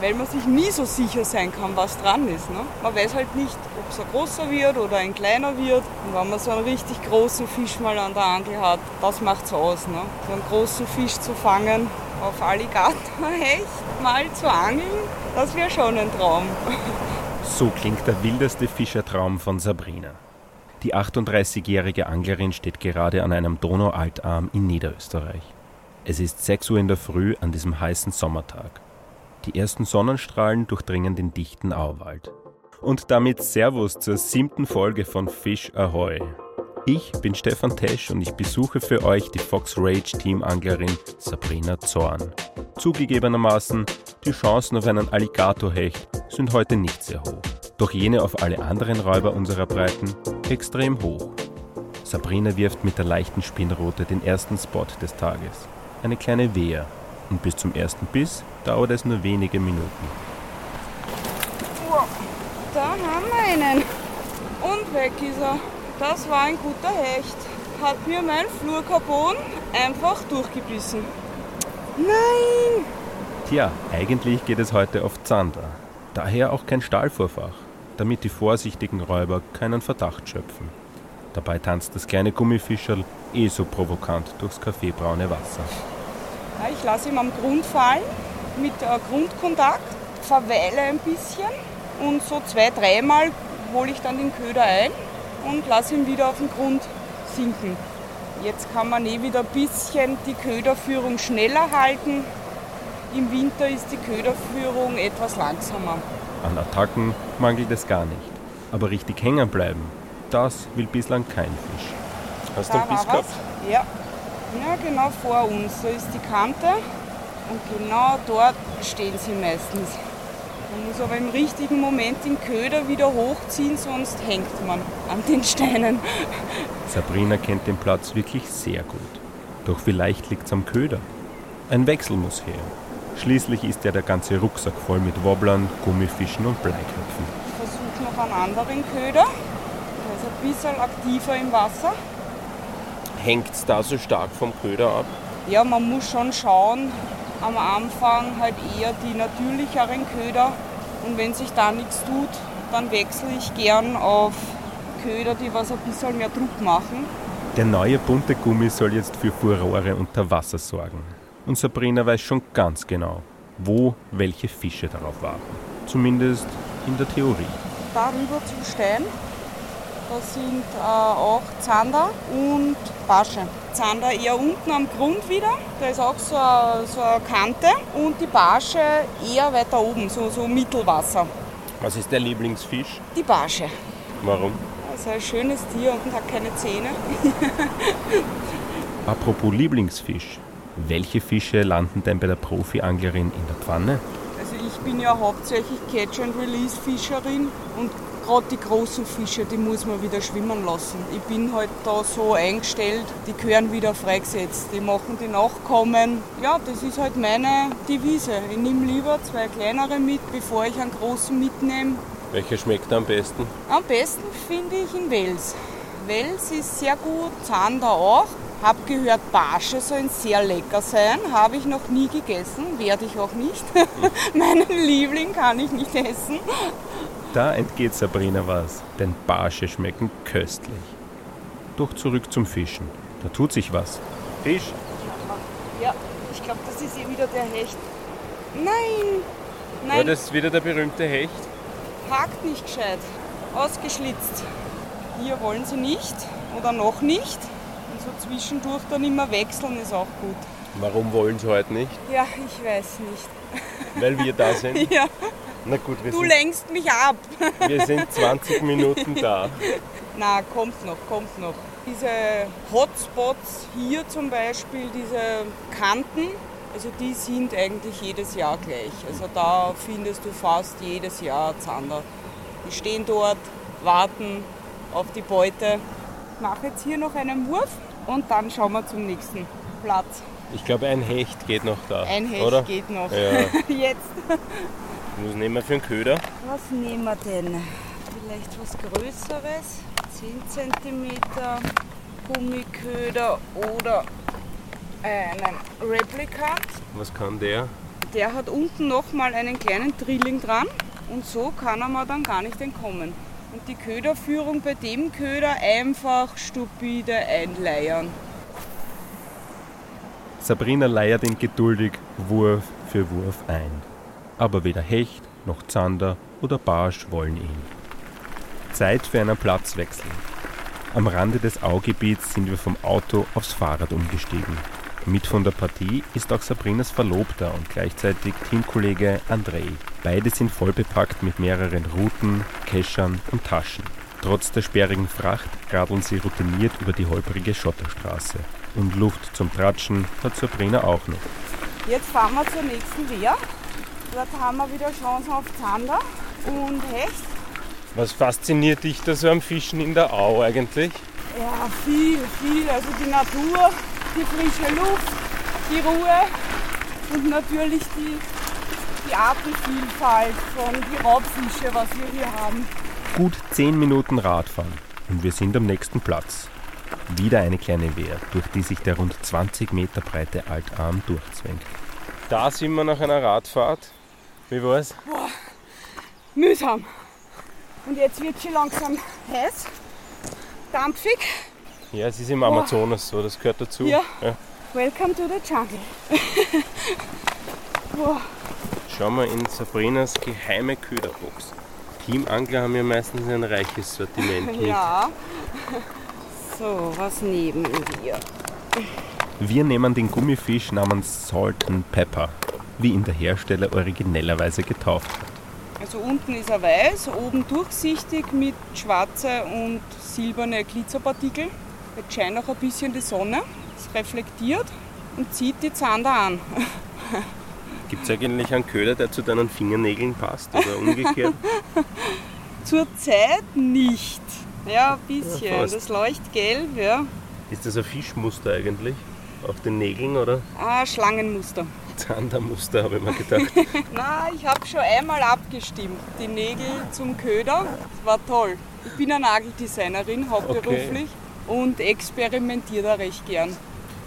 weil man sich nie so sicher sein kann, was dran ist. Ne? Man weiß halt nicht, ob es ein großer wird oder ein kleiner wird. Und wenn man so einen richtig großen Fisch mal an der Angel hat, das macht es aus. Ne? So einen großen Fisch zu fangen, auf Alligatorhecht mal zu angeln, das wäre schon ein Traum. So klingt der wildeste Fischertraum von Sabrina. Die 38-jährige Anglerin steht gerade an einem Donaualtarm in Niederösterreich. Es ist 6 Uhr in der Früh an diesem heißen Sommertag. Die ersten Sonnenstrahlen durchdringen den dichten Auwald. Und damit Servus zur siebten Folge von Fish Ahoy. Ich bin Stefan Tesch und ich besuche für euch die Fox Rage Team Anglerin Sabrina Zorn. Zugegebenermaßen, die Chancen auf einen Alligatorhecht sind heute nicht sehr hoch. Doch jene auf alle anderen Räuber unserer Breiten extrem hoch. Sabrina wirft mit der leichten Spinnroute den ersten Spot des Tages. Eine kleine Wehr. Und bis zum ersten Biss dauert es nur wenige Minuten. Wow, da haben wir einen. Und weg ist er. Das war ein guter Hecht. Hat mir mein Flurcarbon einfach durchgebissen. Nein! Tja, eigentlich geht es heute auf Zander. Daher auch kein Stahlvorfach, damit die vorsichtigen Räuber keinen Verdacht schöpfen. Dabei tanzt das kleine Gummifischerl eh so provokant durchs kaffeebraune Wasser. Ich lasse ihn am Grund fallen mit äh, Grundkontakt, verweile ein bisschen und so zwei, dreimal hole ich dann den Köder ein und lasse ihn wieder auf den Grund sinken. Jetzt kann man eh wieder ein bisschen die Köderführung schneller halten. Im Winter ist die Köderführung etwas langsamer. An Attacken mangelt es gar nicht. Aber richtig hängen bleiben, das will bislang kein Fisch. Hast du Da einen Biss gehabt? was. Ja. Ja, genau vor uns. Da ist die Kante und genau dort stehen sie meistens. Man muss aber im richtigen Moment den Köder wieder hochziehen, sonst hängt man an den Steinen. Sabrina kennt den Platz wirklich sehr gut. Doch vielleicht liegt's am Köder. Ein Wechsel muss her. Schließlich ist ja der ganze Rucksack voll mit Wobblern, Gummifischen und Bleiköpfen. Ich versuche noch einen anderen Köder. Der ist ein bisschen aktiver im Wasser. Hängt's da so stark vom Köder ab? Ja, man muss schon schauen, am Anfang halt eher die natürlicheren Köder. Und wenn sich da nichts tut, dann wechsle ich gern auf Köder, die was ein bisschen mehr Druck machen. Der neue bunte Gummi soll jetzt für Furore unter Wasser sorgen. Und Sabrina weiß schon ganz genau, wo welche Fische darauf warten. Zumindest in der Theorie. Darüber zum Stein, da sind äh, auch Zander und Barsche. Zander eher unten am Grund wieder, da ist auch so eine, so eine Kante. Und die Barsche eher weiter oben, so, so Mittelwasser. Was ist der Lieblingsfisch? Die Barsche. Warum? Das ist ein schönes Tier und hat keine Zähne. Apropos Lieblingsfisch. Welche Fische landen denn bei der Profi-Anglerin in der Pfanne? Ich bin ja hauptsächlich Catch-and-Release-Fischerin und gerade die großen Fische, die muss man wieder schwimmen lassen. Ich bin halt da so eingestellt, die gehören wieder freigesetzt. Die machen die Nachkommen. Ja, das ist halt meine Devise. Ich nehme lieber zwei kleinere mit, bevor ich einen großen mitnehme. Welcher schmeckt am besten? Am besten finde ich in Wels. Wels ist sehr gut, Zander auch. Hab gehört, Barsche sollen sehr lecker sein. Habe ich noch nie gegessen, werde ich auch nicht. Meinen Liebling kann ich nicht essen. Da entgeht Sabrina was, denn Barsche schmecken köstlich. Doch zurück zum Fischen. Da tut sich was. Fisch? Ja, ich glaube, das ist eh wieder der Hecht. Nein, War nein, das wieder der berühmte Hecht? hakt nicht gescheit. Ausgeschlitzt. Hier wollen sie nicht oder noch nicht. So zwischendurch dann immer wechseln ist auch gut. Warum wollen sie heute nicht? Ja, ich weiß nicht. Weil wir da sind. Ja, Na gut, wir du sind, lenkst mich ab. wir sind 20 Minuten da. Na, kommt noch, kommt noch. Diese Hotspots hier zum Beispiel, diese Kanten, also die sind eigentlich jedes Jahr gleich. Also da findest du fast jedes Jahr Zander. Die stehen dort, warten auf die Beute. Ich mache jetzt hier noch einen Wurf und dann schauen wir zum nächsten Platz. Ich glaube, ein Hecht geht noch da. Ein Hecht oder? geht noch. Ja. Jetzt. Was nehmen wir für einen Köder? Was nehmen wir denn? Vielleicht was Größeres? 10 cm Gummiköder oder einen Replikant. Was kann der? der hat unten nochmal einen kleinen Drilling dran und so kann er mir dann gar nicht entkommen. Und die Köderführung bei dem Köder einfach stupide einleiern. Sabrina leiert ihn geduldig Wurf für Wurf ein. Aber weder Hecht noch Zander oder Barsch wollen ihn. Zeit für einen Platzwechsel. Am Rande des Augebiets sind wir vom Auto aufs Fahrrad umgestiegen. Mit von der Partie ist auch Sabrinas Verlobter und gleichzeitig Teamkollege Andrei. Beide sind vollbepackt mit mehreren Routen, Keschern und Taschen. Trotz der sperrigen Fracht radeln sie routiniert über die holprige Schotterstraße. Und Luft zum Tratschen hat Sabrina auch noch. Jetzt fahren wir zur nächsten Wehr. Dort haben wir wieder Chancen auf Zander und Hecht. Was fasziniert dich da so am Fischen in der Au eigentlich? Ja, viel, viel. Also die Natur, die frische Luft, die Ruhe und natürlich die, die Artenvielfalt von die Raubfische, was wir hier haben. Gut 10 Minuten Radfahren und wir sind am nächsten Platz. Wieder eine kleine Wehr, durch die sich der rund 20 Meter breite Altarm durchzwängt. Da sind wir nach einer Radfahrt. Wie war's? Boah, mühsam. Und jetzt wird schon langsam heiß, dampfig. Ja, es ist im Amazonas so, das gehört dazu. Ja. ja. Welcome to the jungle. Boah. Schauen wir in Sabrinas geheime Köderbox. Teamangler haben ja meistens ein reiches Sortiment mit. Ja. So, was nehmen wir? Wir nehmen den Gummifisch namens Salt and Pepper, wie ihn der Hersteller originellerweise getauft hat. Also unten ist er weiß, oben durchsichtig mit schwarze und silberne Glitzerpartikel. Jetzt scheint auch ein bisschen die Sonne. Es reflektiert und zieht die Zander an. Gibt es eigentlich einen Köder, der zu deinen Fingernägeln passt oder umgekehrt? Zurzeit nicht. Ja, ein bisschen. Ja, das leuchtet gelb, ja. Ist das ein Fischmuster eigentlich? Auf den Nägeln, oder? Ah, Schlangenmuster. Zandermuster, habe ich mir gedacht. Na, ich habe schon einmal abgestimmt. Die Nägel zum Köder. Das war toll. Ich bin eine Nageldesignerin, hauptberuflich, okay. Und experimentiere da recht gern.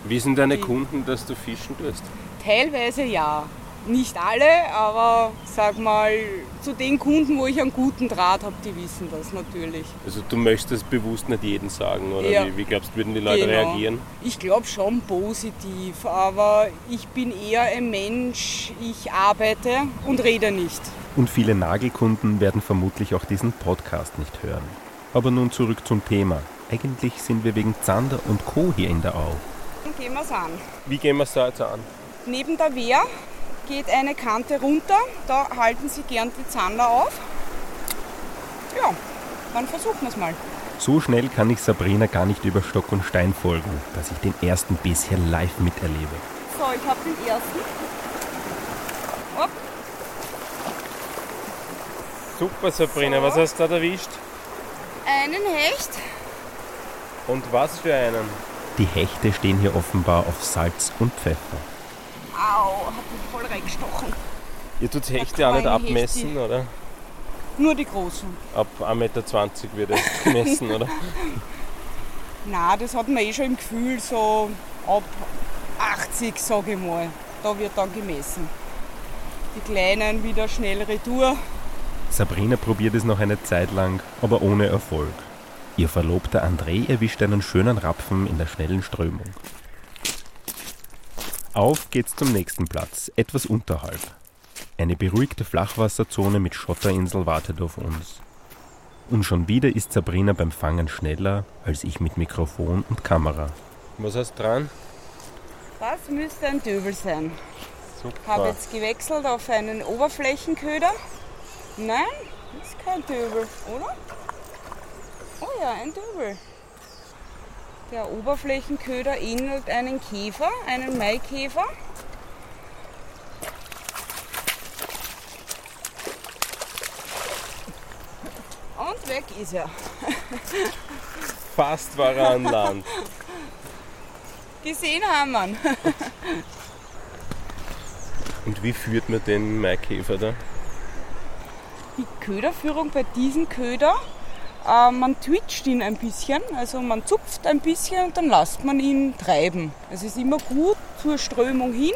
Wie sind deine Kunden, dass du fischen tust? Teilweise ja. Nicht alle, aber sag mal, zu den Kunden, wo ich einen guten Draht habe, die wissen das natürlich. Also du möchtest bewusst nicht jedem sagen, oder ja. wie, wie glaubst du, würden die Leute genau. reagieren? Ich glaube schon positiv, aber ich bin eher ein Mensch, ich arbeite und rede nicht. Und viele Nagelkunden werden vermutlich auch diesen Podcast nicht hören. Aber nun zurück zum Thema. Eigentlich sind wir wegen Zander und Co. hier in der Au. Dann gehen wir es an. Wie gehen wir es da jetzt an? Neben der Wehr geht eine Kante runter. Da halten Sie gern die Zander auf. Ja, dann versuchen wir es mal. So schnell kann ich Sabrina gar nicht über Stock und Stein folgen, dass ich den ersten Biss hier live miterlebe. So, ich habe den ersten. Hopp. Super, Sabrina. So. Was hast du da erwischt? Einen Hecht. Und was für einen? Die Hechte stehen hier offenbar auf Salz und Pfeffer. Au, hat mich voll reingestochen. Ihr tut Hechte auch nicht abmessen, oder? Nur die großen. Ab 1,20 Meter wird es gemessen, oder? Nein, das hat man eh schon im Gefühl, so ab 80, sage ich mal. Da wird dann gemessen. Die Kleinen wieder schnell retour. Sabrina probiert es noch eine Zeit lang, aber ohne Erfolg. Ihr Verlobter André erwischt einen schönen Rapfen in der schnellen Strömung. Auf geht's zum nächsten Platz, etwas unterhalb. Eine beruhigte Flachwasserzone mit Schotterinsel wartet auf uns. Und schon wieder ist Sabrina beim Fangen schneller als ich mit Mikrofon und Kamera. Was hast du dran? Das müsste ein Döbel sein. Super. Ich habe jetzt gewechselt auf einen Oberflächenköder. Nein, das ist kein Döbel, oder? Oh ja, ein Döbel. Der Oberflächenköder ähnelt einen Käfer, einen Maikäfer. Und weg ist er. Fast war er an Land. Gesehen haben wir ihn. Und wie führt man den Maikäfer da? Die Köderführung bei diesem Köder äh, man twitcht ihn ein bisschen, also man zupft ein bisschen und dann lässt man ihn treiben. Es ist immer gut zur Strömung hin.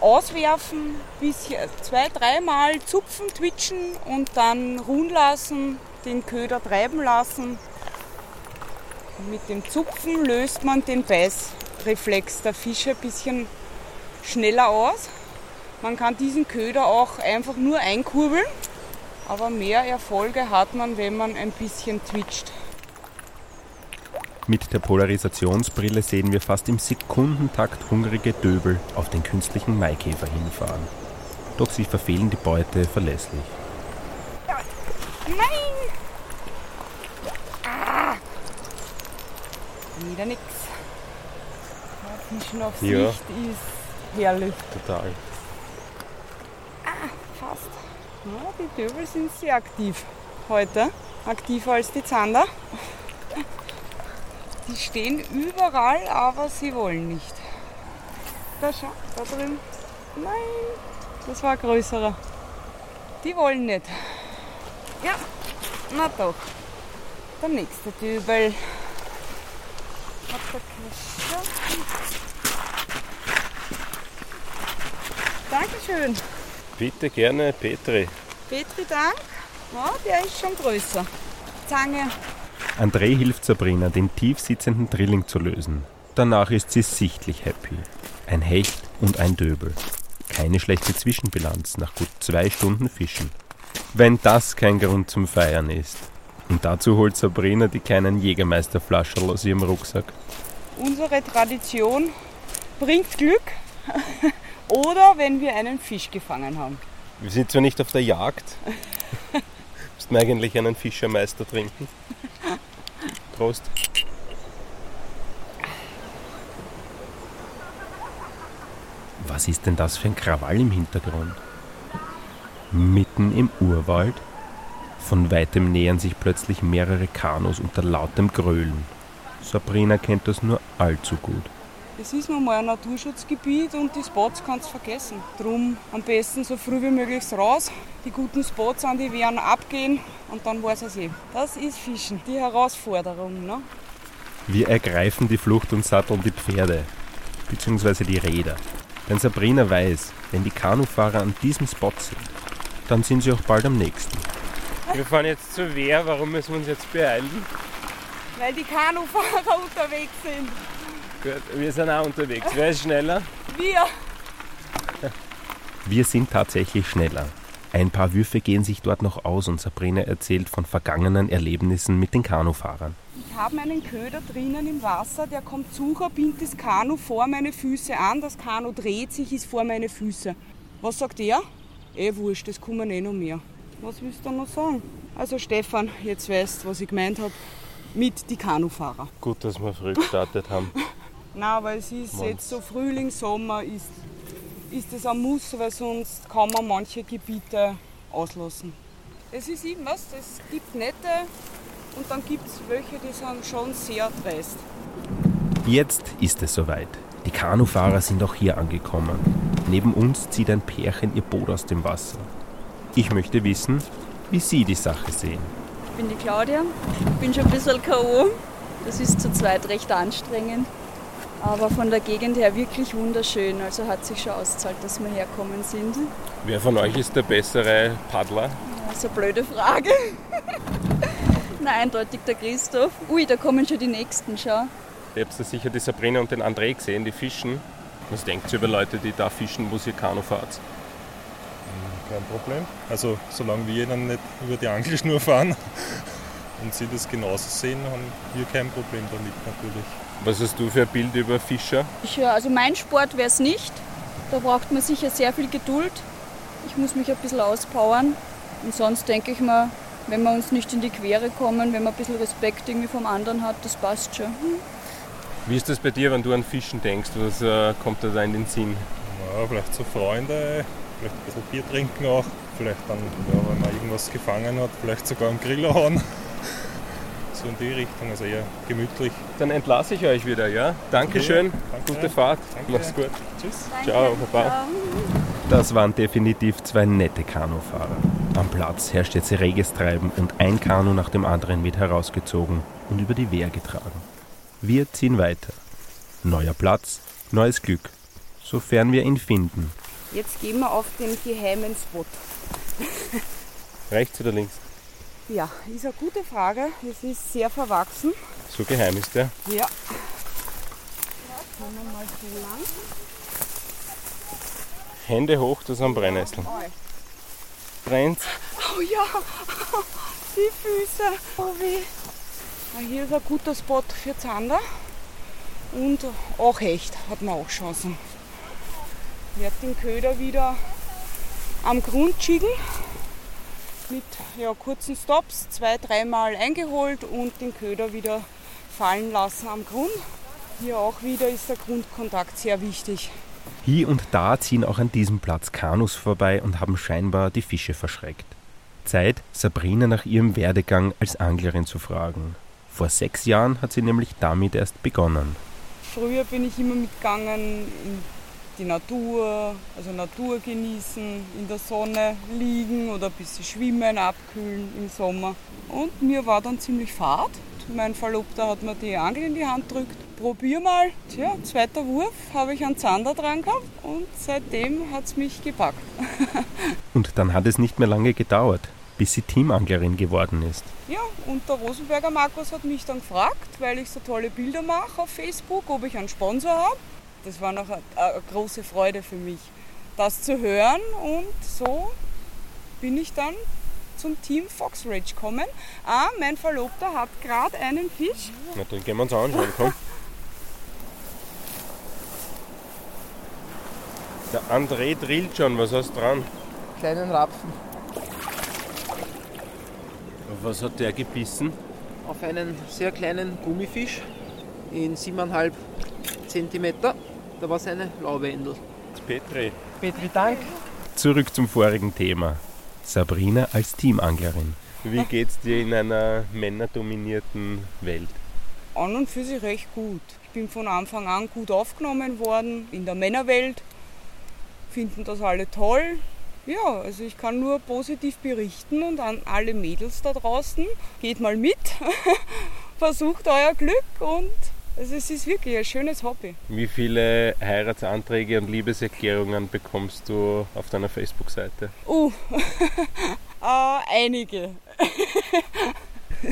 auswerfen, bisschen, zwei, dreimal zupfen, twitchen und dann ruhen lassen, den Köder treiben lassen. Mit dem Zupfen löst man den Beißreflex der Fische ein bisschen schneller aus. Man kann diesen Köder auch einfach nur einkurbeln, aber mehr Erfolge hat man, wenn man ein bisschen twitcht. Mit der Polarisationsbrille sehen wir fast im Sekundentakt hungrige Döbel auf den künstlichen Maikäfer hinfahren. Doch sie verfehlen die Beute verlässlich. Nein! Ah! Wieder nix. Fischen auf Ja. Sicht ist herrlich. Total. Fast. Ja, die Döbel sind sehr aktiv heute. Aktiver als die Zander. Die stehen überall, aber sie wollen nicht. Da schau, da drüben. Nein, das war größerer. Die wollen nicht. Ja, na doch. Der nächste Dübel. Hat der. Bitte gerne, Petri. Petri, Dank. Ja, der ist schon größer. Zange. André hilft Sabrina, den tief sitzenden Drilling zu lösen. Danach ist sie sichtlich happy. Ein Hecht und ein Döbel. Keine schlechte Zwischenbilanz nach gut zwei Stunden Fischen. Wenn das kein Grund zum Feiern ist. Und dazu holt Sabrina die kleinen Jägermeisterflaschen aus ihrem Rucksack. Unsere Tradition bringt Glück. Oder wenn wir einen Fisch gefangen haben. Wir sind zwar nicht auf der Jagd. Müssten wir eigentlich einen Fischermeister trinken. Prost. Was ist denn das für ein Krawall im Hintergrund? Mitten im Urwald? Von weitem nähern sich plötzlich mehrere Kanus unter lautem Gröhlen. Sabrina kennt das nur allzu gut. Es ist nun mal ein Naturschutzgebiet und die Spots kannst du vergessen. Drum am besten so früh wie möglich raus. Die guten Spots an die werden abgehen und dann weiß es eh. Das ist Fischen, die Herausforderung. Ne? Wir ergreifen die Flucht und satteln die Pferde, beziehungsweise die Räder. Denn Sabrina weiß, wenn die Kanufahrer an diesem Spot sind, dann sind sie auch bald am nächsten. Wir fahren jetzt zur Wehr, warum müssen wir uns jetzt beeilen? Weil die Kanufahrer unterwegs sind. Gut, wir sind auch unterwegs. Wer ist schneller? Wir. Wir sind tatsächlich schneller. Ein paar Würfe gehen sich dort noch aus und Sabrina erzählt von vergangenen Erlebnissen mit den Kanufahrern. Ich habe einen Köder drinnen im Wasser, der kommt sucher, bindet das Kanu vor meine Füße an, das Kanu dreht sich, ist vor meine Füße. Was sagt er? Eh wurscht, das kommen eh noch mehr. Was willst du noch sagen? Also Stefan, jetzt weißt du, was ich gemeint habe, mit die Kanufahrer. Gut, dass wir früh gestartet haben. Na, aber es ist Mann. jetzt so Frühling, Sommer, ist, ist es ein Muss, weil sonst kann man manche Gebiete auslassen. Es ist eben was, es gibt nette und dann gibt es welche, die sind schon sehr dreist. Jetzt ist es soweit. Die Kanufahrer sind auch hier angekommen. Neben uns zieht ein Pärchen ihr Boot aus dem Wasser. Ich möchte wissen, wie sie die Sache sehen. Ich bin die Claudia. Ich bin schon ein bisschen K.O. Das ist zu zweit recht anstrengend. Aber von der Gegend her wirklich wunderschön. Also hat sich schon ausgezahlt, dass wir herkommen sind. Wer von euch ist der bessere Paddler? Das ist eine blöde Frage. Na, eindeutig der Christoph. Ui, da kommen schon die nächsten, schau. Ihr habt ja sicher die Sabrina und den André gesehen, die fischen. Was denkt ihr über Leute, die da fischen, wo ihr Kanu fahrt? Kein Problem. Also solange wir dann nicht über die Angelschnur fahren und sie das genauso sehen, haben wir kein Problem damit natürlich. Was hast du für ein Bild über Fischer? Ich höre, also mein Sport wäre es nicht. Da braucht man sicher sehr viel Geduld. Ich muss mich ein bisschen auspowern. Und sonst denke ich mal, wenn wir uns nicht in die Quere kommen, wenn man ein bisschen Respekt irgendwie vom anderen hat, das passt schon. Wie ist das bei dir, wenn du an Fischen denkst? Was äh, kommt dir da in den Sinn? Ja, vielleicht so Freunde, vielleicht ein bisschen Bier trinken auch, vielleicht dann, ja, wenn man irgendwas gefangen hat, vielleicht sogar am Grill hauen. So in die Richtung, also eher gemütlich. Dann entlasse ich euch wieder, ja? Dankeschön, Ja, danke. gute Fahrt, Danke. mach's gut. Tschüss. Ciao, Baba. Das waren definitiv zwei nette Kanufahrer. Am Platz herrscht jetzt reges Treiben und ein Kanu nach dem anderen wird herausgezogen und über die Wehr getragen. Wir ziehen weiter. Neuer Platz, neues Glück, sofern wir ihn finden. Jetzt gehen wir auf den geheimen Spot. Rechts oder links? Ja, ist eine gute Frage. Es ist sehr verwachsen. So geheim ist der. Ja. Wir mal so lang. Hände hoch, das sind Brennnesseln. Brennt. Oh ja, die Füße. Oh weh. Hier ist ein guter Spot für Zander. Und auch Hecht hat man auch Chancen. Ich werde den Köder wieder am Grund schicken. Mit ja, kurzen Stops, zwei, dreimal eingeholt und den Köder wieder fallen lassen am Grund. Hier auch wieder ist der Grundkontakt sehr wichtig. Hier und da ziehen auch an diesem Platz Kanus vorbei und haben scheinbar die Fische verschreckt. Zeit, Sabrina nach ihrem Werdegang als Anglerin zu fragen. Vor sechs Jahren hat sie nämlich damit erst begonnen. Früher bin ich immer mitgegangen in die Natur, also Natur genießen, in der Sonne liegen oder ein bisschen schwimmen, abkühlen im Sommer. Und mir war dann ziemlich fad. Mein Verlobter hat mir die Angel in die Hand gedrückt. Probier mal. Tja, zweiter Wurf habe ich einen Zander dran gehabt und seitdem hat es mich gepackt. Und dann hat es nicht mehr lange gedauert, bis sie Teamanglerin geworden ist. Ja, und der Rosenberger Markus hat mich dann gefragt, weil ich so tolle Bilder mache auf Facebook, ob ich einen Sponsor habe. Das war noch eine, eine große Freude für mich, das zu hören. Und so bin ich dann zum Team Fox Ridge gekommen. Ah, mein Verlobter hat gerade einen Fisch. Na, dann gehen wir uns anschauen, komm. Der André drillt schon, was hast du dran? kleinen Rapfen Was hat der gebissen? auf einen sehr kleinen Gummifisch in 7,5 cm. Da war seine Lauwendel. Petri. Petri, Dank. Zurück zum vorigen Thema. Sabrina als Teamanglerin. Wie geht's dir in einer männerdominierten Welt? An und für sich recht gut. Ich bin von Anfang an gut aufgenommen worden in der Männerwelt. Finden das alle toll. Ja, also ich kann nur positiv berichten und an alle Mädels da draußen, geht mal mit, versucht euer Glück und also es ist wirklich ein schönes Hobby. Wie viele Heiratsanträge und Liebeserklärungen bekommst du auf deiner Facebook-Seite? Uh, äh, einige.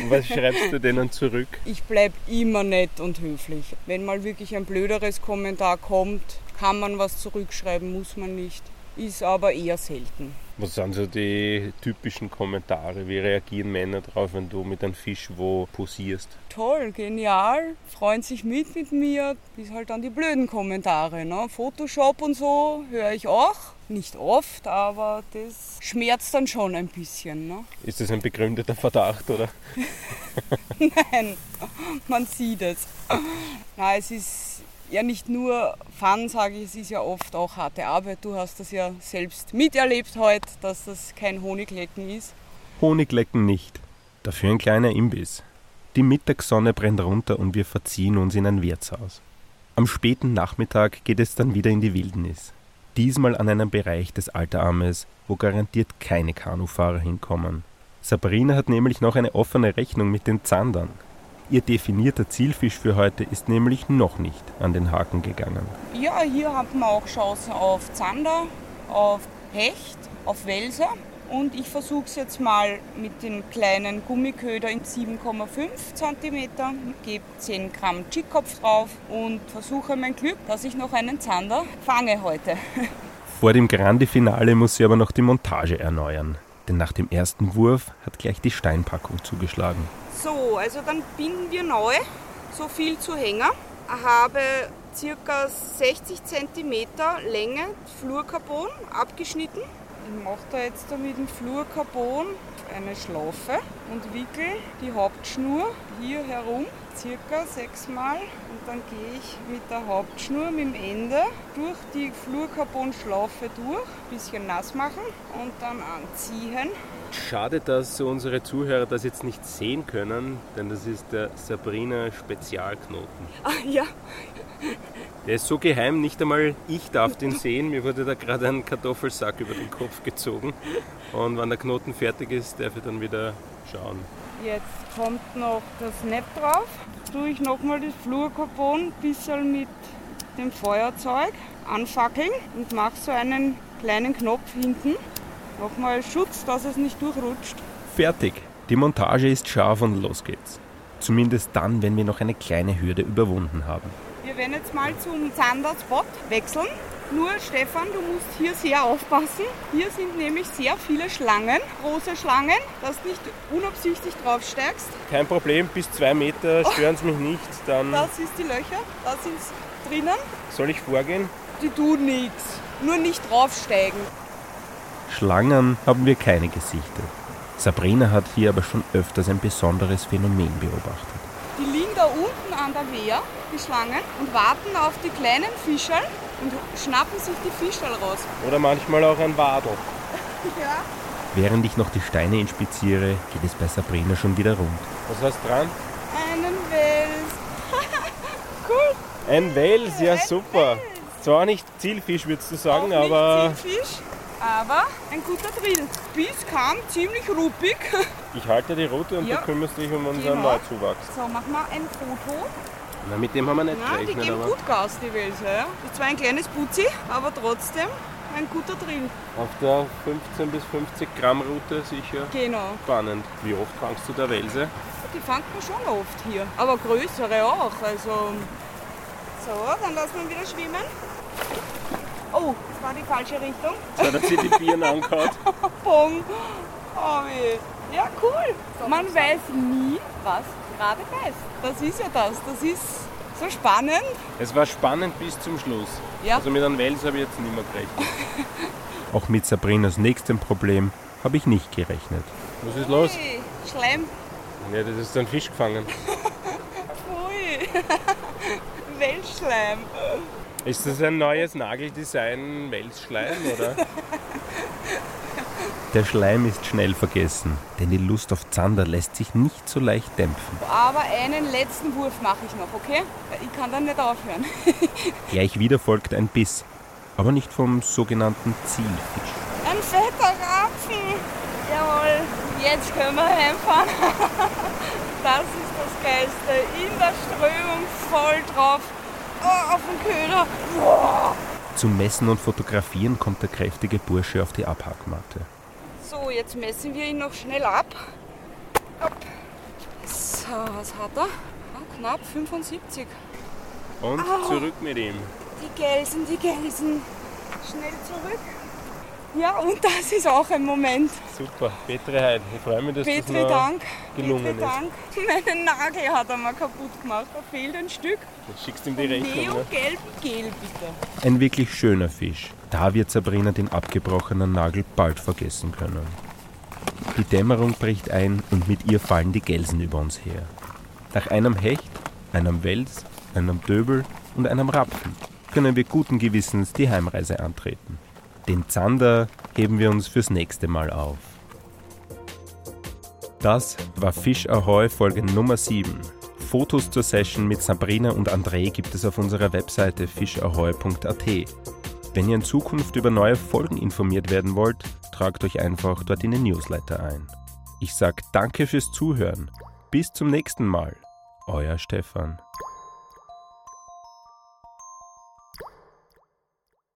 Was schreibst du denen zurück? Ich bleibe immer nett und höflich. Wenn mal wirklich ein blöderes Kommentar kommt, kann man was zurückschreiben, muss man nicht. Ist aber eher selten. Was sind so die typischen Kommentare? Wie reagieren Männer drauf, wenn du mit einem Fisch wo posierst? Toll, genial, freuen sich mit mit mir, bis halt dann die blöden Kommentare. Ne? Photoshop und so höre ich auch. Nicht oft, aber das schmerzt dann schon ein bisschen. Ne? Ist das ein begründeter Verdacht oder? Nein, man sieht es. Na, es ist ja nicht nur Fun, sage ich, es ist ja oft auch harte Arbeit. Du hast das ja selbst miterlebt heute, dass das kein Honiglecken ist. Honiglecken nicht. Dafür ein kleiner Imbiss. Die Mittagssonne brennt runter und wir verziehen uns in ein Wirtshaus. Am späten Nachmittag geht es dann wieder in die Wildnis. Diesmal an einem Bereich des Alterarmes, wo garantiert keine Kanufahrer hinkommen. Sabrina hat nämlich noch eine offene Rechnung mit den Zandern. Ihr definierter Zielfisch für heute ist nämlich noch nicht an den Haken gegangen. Ja, hier hat man auch Chancen auf Zander, auf Hecht, auf Welser. Und ich versuche es jetzt mal mit dem kleinen Gummiköder in 7,5 cm, gebe 10 Gramm Chickkopf drauf und versuche mein Glück, dass ich noch einen Zander fange heute. Vor dem Grande Finale muss sie aber noch die Montage erneuern. Denn nach dem ersten Wurf hat gleich die Steinpackung zugeschlagen. So, also dann binden wir neu, so viel zu Hänger. Habe circa 60 cm Länge Fluorcarbon abgeschnitten. Ich mache da jetzt da mit dem Fluorcarbon eine Schlaufe und wickel die Hauptschnur hier herum, circa sechsmal. Und dann gehe ich mit der Hauptschnur, mit dem Ende, durch die Fluorcarbon-Schlaufe durch, bisschen nass machen und dann anziehen. Schade, dass unsere Zuhörer das jetzt nicht sehen können, denn das ist der Sabrina Spezialknoten. Ah ja, Der ist so geheim, nicht einmal ich darf den sehen. Mir wurde da gerade ein Kartoffelsack über den Kopf gezogen. Und wenn der Knoten fertig ist, darf ich dann wieder schauen. Jetzt kommt noch das Snap drauf. Tue ich nochmal das Fluorcarbon ein bisschen mit dem Feuerzeug anfackeln und mache so einen kleinen Knopf hinten. Nochmal Schutz, dass es nicht durchrutscht. Fertig. Die Montage ist scharf und los geht's. Zumindest dann, wenn wir noch eine kleine Hürde überwunden haben. Wir werden jetzt mal zum Zanderspot wechseln. Nur Stefan, du musst hier sehr aufpassen. Hier sind nämlich sehr viele Schlangen, große Schlangen, dass du nicht unabsichtlich draufsteigst. Kein Problem, bis zwei Meter stören sie mich nicht. Dann Das ist die Löcher, da sind sie drinnen. soll ich vorgehen. Die tun nichts. Nur nicht draufsteigen. Schlangen haben wir keine gesichtet. Sabrina hat hier aber schon öfters ein besonderes Phänomen beobachtet. Da unten an der Wehr, die Schlangen, und warten auf die kleinen Fischerl und schnappen sich die Fischerl raus. Oder manchmal auch ein Wadel. Ja. Während ich noch die Steine inspiziere, geht es bei Sabrina schon wieder rund. Was hast du dran? Einen Wels. cool. Ein Wels, ja Ein super. Zwar nicht Zielfisch, würdest du sagen, Auch nicht aber Zielfisch, aber ein guter Drill. Biss kam ziemlich ruppig. ich halte die Route und Ja. du kümmerst dich um unseren Genau. Neuzuwachs. So, machen wir ein Foto. Na, mit dem haben wir nicht die gerechnet, geben aber gut Gas, die Welse. Ja. Ist zwar ein kleines Putzi, aber trotzdem ein guter Drill. auf der 15 bis 50 Gramm Route sicher Genau. spannend. Wie oft fangst du der Welse? Die fangt man schon oft hier. Aber größere auch. Also. So, dann lassen wir ihn wieder schwimmen. Oh, das war die falsche Richtung. So, dass sie die Birnen angehaut. Bong. Oh weh. Ja, cool. Man weiß nie, was gerade beißt. Das ist ja das. Das ist so spannend. Es war spannend bis zum Schluss. Ja. Also mit einem Wels habe ich jetzt nicht mehr gerechnet. Auch mit Sabrinas nächstem Problem habe ich nicht gerechnet. Was ist los? Ui, Schleim. Ja, das ist ein Fisch gefangen. Ui. Weltschleim. Ist das ein neues Nageldesign, Welsschleim, oder? Der Schleim ist schnell vergessen, denn die Lust auf Zander lässt sich nicht so leicht dämpfen. Aber einen letzten Wurf mache ich noch, okay? Ich kann dann nicht aufhören. Gleich wieder folgt ein Biss, aber nicht vom sogenannten Zielfisch. Ein fetter Rapfen. Jawohl, jetzt können wir heimfahren. Das ist das Geilste. In der Strömung voll drauf. Oh, auf den Köder. Boah. Zum Messen und Fotografieren kommt der kräftige Bursche auf die Abhackmatte. So, jetzt messen wir ihn noch schnell ab. Ab. So, was hat er? Ah, knapp 75. Und zurück mit ihm. Die Gelsen, die Gelsen. Schnell zurück. Ja, und das ist auch ein Moment. Super, Petri Heid. Ich freue mich, dass Petri das Dank. gelungen Petri ist. Dank. Meinen Nagel hat er mal kaputt gemacht. Da fehlt ein Stück. Du schickst ihm die Rechnung. Ne? Neogelb Gel, bitte. Ein wirklich schöner Fisch. Da wird Sabrina den abgebrochenen Nagel bald vergessen können. Die Dämmerung bricht ein und mit ihr fallen die Gelsen über uns her. Nach einem Hecht, einem Wels, einem Döbel und einem Rapfen können wir guten Gewissens die Heimreise antreten. Den Zander heben wir uns fürs nächste Mal auf. Das war Fisch Ahoy Folge Nummer 7. Fotos zur Session mit Sabrina und André gibt es auf unserer Webseite fischahoy.at. Wenn ihr in Zukunft über neue Folgen informiert werden wollt, tragt euch einfach dort in den Newsletter ein. Ich sage danke fürs Zuhören. Bis zum nächsten Mal. Euer Stefan.